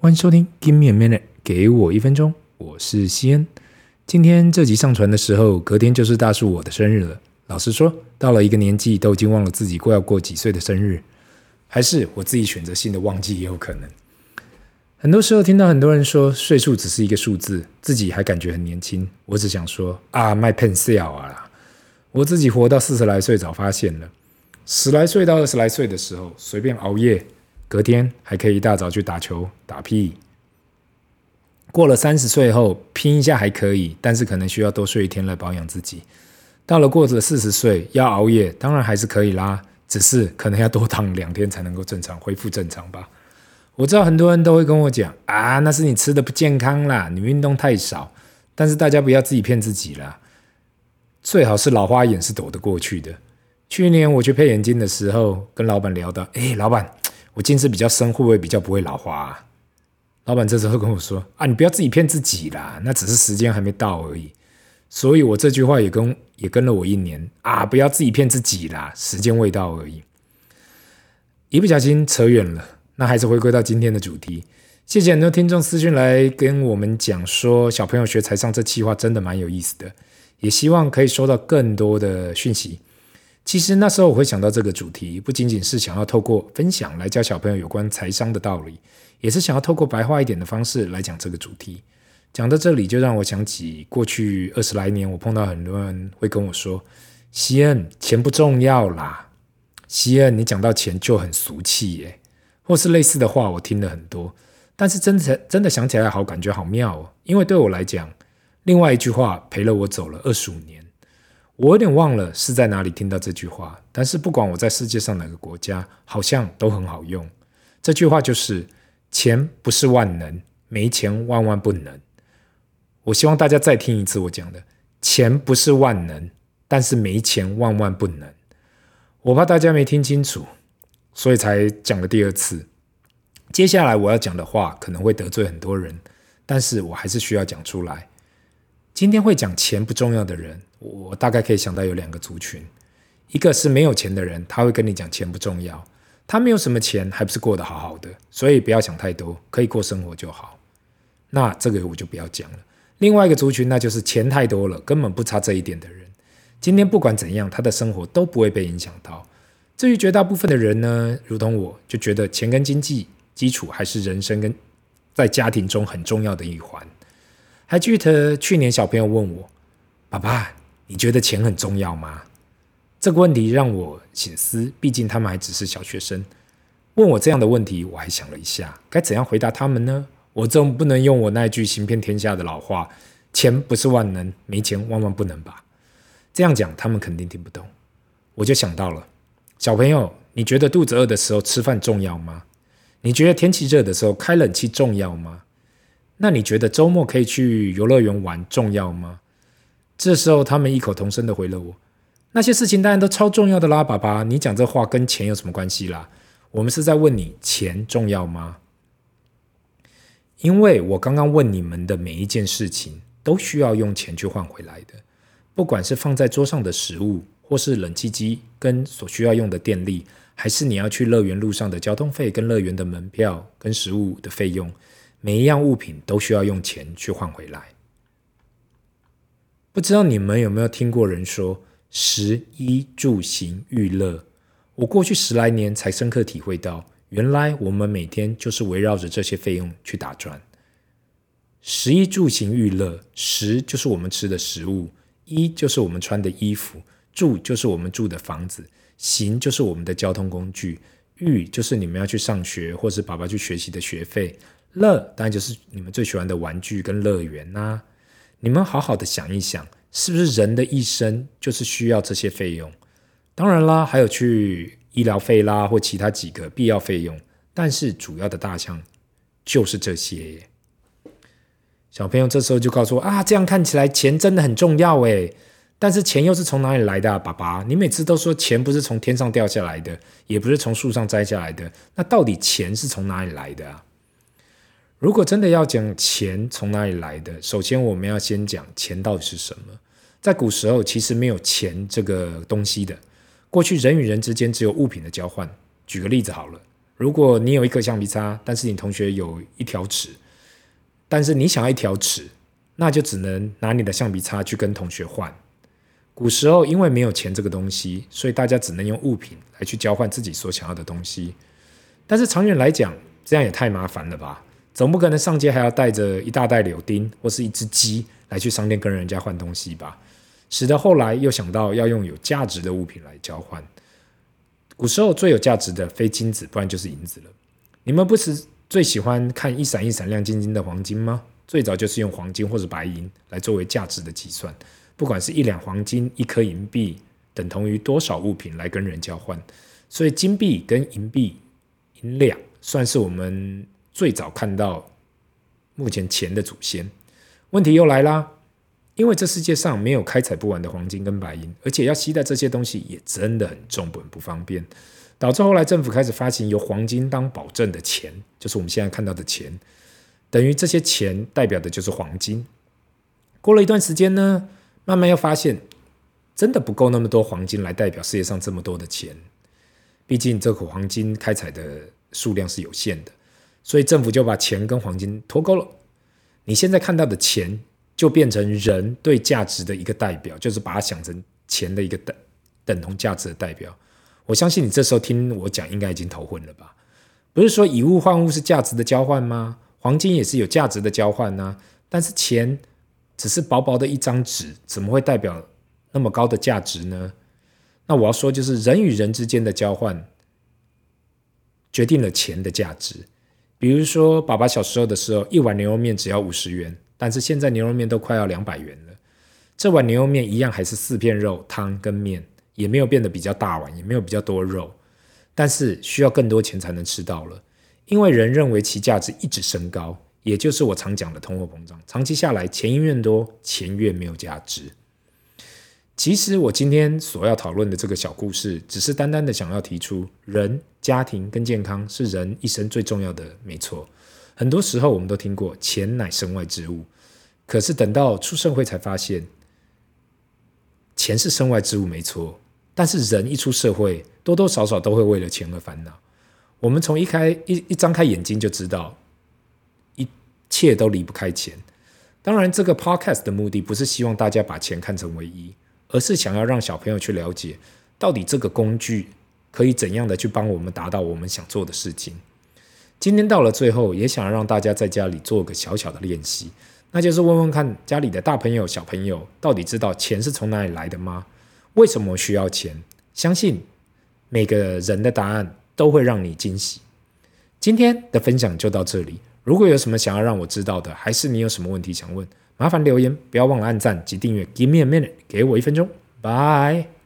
欢迎收听 Give me a minute，给我一分钟，我是西恩。今天这集上传的时候，隔天就是大树我的生日了。老实说，到了一个年纪，都已经忘了自己过要过几岁的生日，还是我自己选择性的忘记也有可能。很多时候听到很多人说岁数只是一个数字，自己还感觉很年轻。我只想说啊，卖骗笑啊！我自己活到四十来岁，早发现了，十来岁到二十来岁的时候，随便熬夜。隔天还可以一大早去打球打屁，过了三十岁后拼一下还可以，但是可能需要多睡一天来保养自己。到了过着四十岁要熬夜，当然还是可以啦，只是可能要多躺两天才能够正常恢复正常吧。我知道很多人都会跟我讲啊，那是你吃的不健康啦，你运动太少。但是大家不要自己骗自己啦，最好是老花眼是躲得过去的。去年我去配眼镜的时候，跟老板聊到，哎，老板。我近视比较深，会不会比较不会老花啊？老板这时候跟我说：“啊，你不要自己骗自己啦，那只是时间还没到而已。”所以，我这句话也跟也跟了我一年啊，不要自己骗自己啦，时间未到而已。一不小心扯远了，那还是回归到今天的主题。谢谢很多听众私讯来跟我们讲说，小朋友学财商这计划真的蛮有意思的，也希望可以收到更多的讯息。其实那时候我会想到这个主题，不仅仅是想要透过分享来教小朋友有关财商的道理，也是想要透过白话一点的方式来讲这个主题。讲到这里，就让我想起过去二十来年，我碰到很多人会跟我说：“西恩，钱不重要啦，西恩，你讲到钱就很俗气耶。”或是类似的话，我听了很多。但是真的真的想起来，好感觉好妙哦，因为对我来讲，另外一句话陪了我走了二十五年。我有点忘了是在哪里听到这句话，但是不管我在世界上哪个国家，好像都很好用。这句话就是：钱不是万能，没钱万万不能。我希望大家再听一次我讲的：钱不是万能，但是没钱万万不能。我怕大家没听清楚，所以才讲了第二次。接下来我要讲的话可能会得罪很多人，但是我还是需要讲出来。今天会讲钱不重要的人，我大概可以想到有两个族群，一个是没有钱的人，他会跟你讲钱不重要，他没有什么钱，还不是过得好好的，所以不要想太多，可以过生活就好。那这个我就不要讲了。另外一个族群，那就是钱太多了，根本不差这一点的人，今天不管怎样，他的生活都不会被影响到。至于绝大部分的人呢，如同我就觉得钱跟经济基础还是人生跟在家庭中很重要的一环。还记得去年小朋友问我：“爸爸，你觉得钱很重要吗？”这个问题让我省思，毕竟他们还只是小学生。问我这样的问题，我还想了一下，该怎样回答他们呢？我总不能用我那句行遍天下的老话：“钱不是万能，没钱万万不能吧？”这样讲，他们肯定听不懂。我就想到了，小朋友，你觉得肚子饿的时候吃饭重要吗？你觉得天气热的时候开冷气重要吗？那你觉得周末可以去游乐园玩重要吗？这时候他们异口同声的回了我：“那些事情当然都超重要的啦，爸爸，你讲这话跟钱有什么关系啦？我们是在问你钱重要吗？因为我刚刚问你们的每一件事情都需要用钱去换回来的，不管是放在桌上的食物，或是冷气机跟所需要用的电力，还是你要去乐园路上的交通费跟乐园的门票跟食物的费用。”每一样物品都需要用钱去换回来。不知道你们有没有听过人说“食衣住行娱乐”？我过去十来年才深刻体会到，原来我们每天就是围绕着这些费用去打转。食衣住行娱乐，食就是我们吃的食物，衣就是我们穿的衣服，住就是我们住的房子，行就是我们的交通工具，育就是你们要去上学或是爸爸去学习的学费。乐当然就是你们最喜欢的玩具跟乐园呐。你们好好的想一想，是不是人的一生就是需要这些费用？当然啦，还有去医疗费啦，或其他几个必要费用。但是主要的大项就是这些。小朋友这时候就告诉我啊，这样看起来钱真的很重要诶。但是钱又是从哪里来的啊，爸爸？你每次都说钱不是从天上掉下来的，也不是从树上摘下来的。那到底钱是从哪里来的啊？如果真的要讲钱从哪里来的，首先我们要先讲钱到底是什么。在古时候，其实没有钱这个东西的。过去人与人之间只有物品的交换。举个例子好了，如果你有一颗橡皮擦，但是你同学有一条尺，但是你想要一条尺，那就只能拿你的橡皮擦去跟同学换。古时候因为没有钱这个东西，所以大家只能用物品来去交换自己所想要的东西。但是长远来讲，这样也太麻烦了吧？总不可能上街还要带着一大袋柳丁或是一只鸡来去商店跟人家换东西吧？使得后来又想到要用有价值的物品来交换。古时候最有价值的非金子，不然就是银子了。你们不是最喜欢看一闪一闪亮晶晶的黄金吗？最早就是用黄金或者白银来作为价值的计算。不管是一两黄金、一颗银币，等同于多少物品来跟人交换，所以金币跟银币、银两算是我们最早看到目前钱的祖先。问题又来啦，因为这世界上没有开采不完的黄金跟白银，而且要携带这些东西也真的很重本不方便，导致后来政府开始发行由黄金当保证的钱，就是我们现在看到的钱，等于这些钱代表的就是黄金。过了一段时间呢，慢慢又发现，真的不够那么多黄金来代表世界上这么多的钱。毕竟这口黄金开采的数量是有限的，所以政府就把钱跟黄金脱钩了。你现在看到的钱，就变成人对价值的一个代表，就是把它想成钱的一个等等同价值的代表。我相信你这时候听我讲，应该已经头昏了吧？不是说以物换物是价值的交换吗？黄金也是有价值的交换呢，但是钱。只是薄薄的一张纸，怎么会代表那么高的价值呢？那我要说，就是人与人之间的交换，决定了钱的价值。比如说，爸爸小时候的时候，一碗牛肉面只要五十元，但是现在牛肉面都快要两百元了。这碗牛肉面一样还是四片肉、汤跟面，也没有变得比较大碗，也没有比较多肉，但是需要更多钱才能吃到了，因为人认为其价值一直升高。也就是我常讲的通货膨胀，长期下来，钱越多，钱越没有价值。其实我今天所要讨论的这个小故事，只是单单的想要提出，人、家庭跟健康是人一生最重要的，没错。很多时候我们都听过“钱乃身外之物”，可是等到出社会才发现，钱是身外之物，没错。但是人一出社会，多多少少都会为了钱而烦恼。我们从一开一一张开眼睛就知道。一切都离不开钱。当然，这个 podcast 的目的不是希望大家把钱看成唯一，而是想要让小朋友去了解，到底这个工具可以怎样的去帮我们达到我们想做的事情。今天到了最后，也想要让大家在家里做个小小的练习，那就是问问看家里的大朋友、小朋友，到底知道钱是从哪里来的吗？为什么需要钱？相信每个人的答案都会让你惊喜。今天的分享就到这里。如果有什么想要让我知道的，还是你有什么问题想问，麻烦留言，不要忘了按赞及订阅。Give me a minute，给我一分钟，Bye。